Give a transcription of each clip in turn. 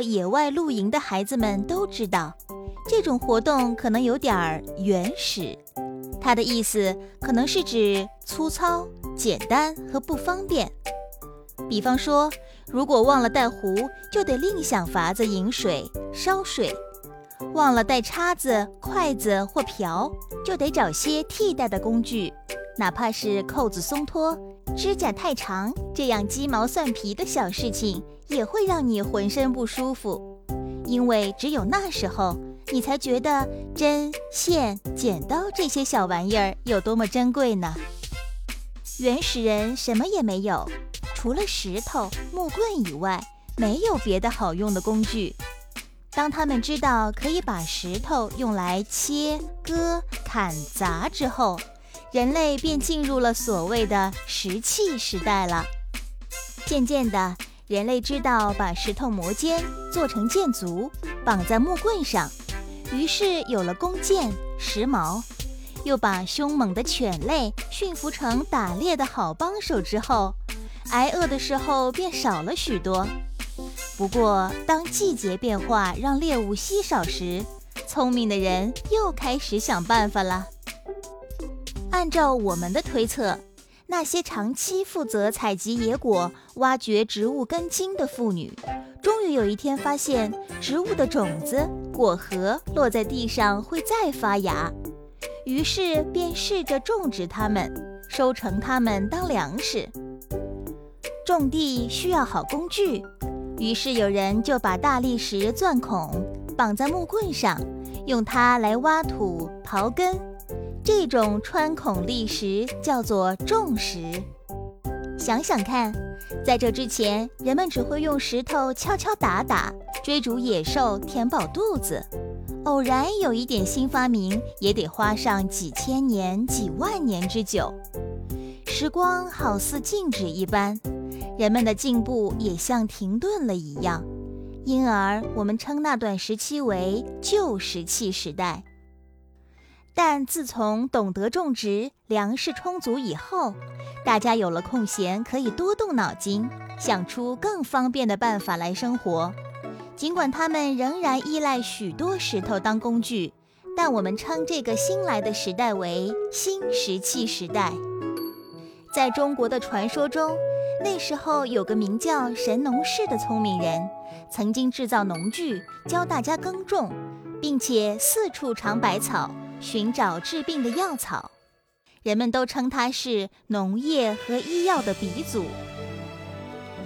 野外露营的孩子们都知道，这种活动可能有点儿原始。它的意思可能是指粗糙、简单和不方便。比方说，如果忘了带壶，就得另想法子饮水、烧水；忘了带叉子、筷子或瓢，就得找些替代的工具，哪怕是扣子松脱、指甲太长这样鸡毛蒜皮的小事情，也会让你浑身不舒服。因为只有那时候，你才觉得针、线、剪刀这些小玩意儿有多么珍贵呢？原始人什么也没有。除了石头、木棍以外，没有别的好用的工具。当他们知道可以把石头用来切、割、砍、砸之后，人类便进入了所谓的石器时代了。渐渐的，人类知道把石头磨尖，做成箭足，绑在木棍上，于是有了弓箭、石矛。又把凶猛的犬类驯服成打猎的好帮手之后。挨饿的时候便少了许多。不过，当季节变化让猎物稀少时，聪明的人又开始想办法了。按照我们的推测，那些长期负责采集野果、挖掘植物根茎的妇女，终于有一天发现植物的种子、果核落在地上会再发芽，于是便试着种植它们，收成它们当粮食。种地需要好工具，于是有人就把大砾石钻孔，绑在木棍上，用它来挖土、刨根。这种穿孔砾石叫做重石。想想看，在这之前，人们只会用石头敲敲打打，追逐野兽，填饱肚子。偶然有一点新发明，也得花上几千年、几万年之久。时光好似静止一般。人们的进步也像停顿了一样，因而我们称那段时期为旧石器时代。但自从懂得种植、粮食充足以后，大家有了空闲，可以多动脑筋，想出更方便的办法来生活。尽管他们仍然依赖许多石头当工具，但我们称这个新来的时代为新石器时代。在中国的传说中。那时候有个名叫神农氏的聪明人，曾经制造农具，教大家耕种，并且四处尝百草，寻找治病的药草。人们都称它是农业和医药的鼻祖。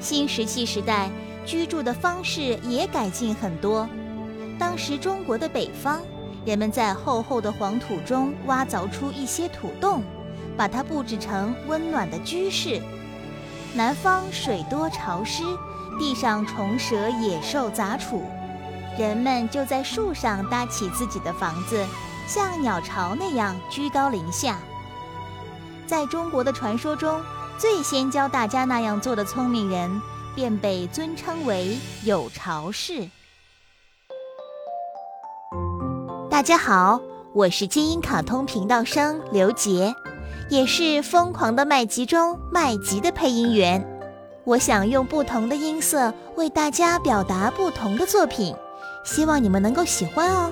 新石器时代，居住的方式也改进很多。当时中国的北方，人们在厚厚的黄土中挖凿出一些土洞，把它布置成温暖的居室。南方水多潮湿，地上虫蛇野兽杂处，人们就在树上搭起自己的房子，像鸟巢那样居高临下。在中国的传说中，最先教大家那样做的聪明人，便被尊称为有巢氏。大家好，我是精英卡通频道生刘杰。也是《疯狂的麦吉》中麦吉的配音员。我想用不同的音色为大家表达不同的作品，希望你们能够喜欢哦。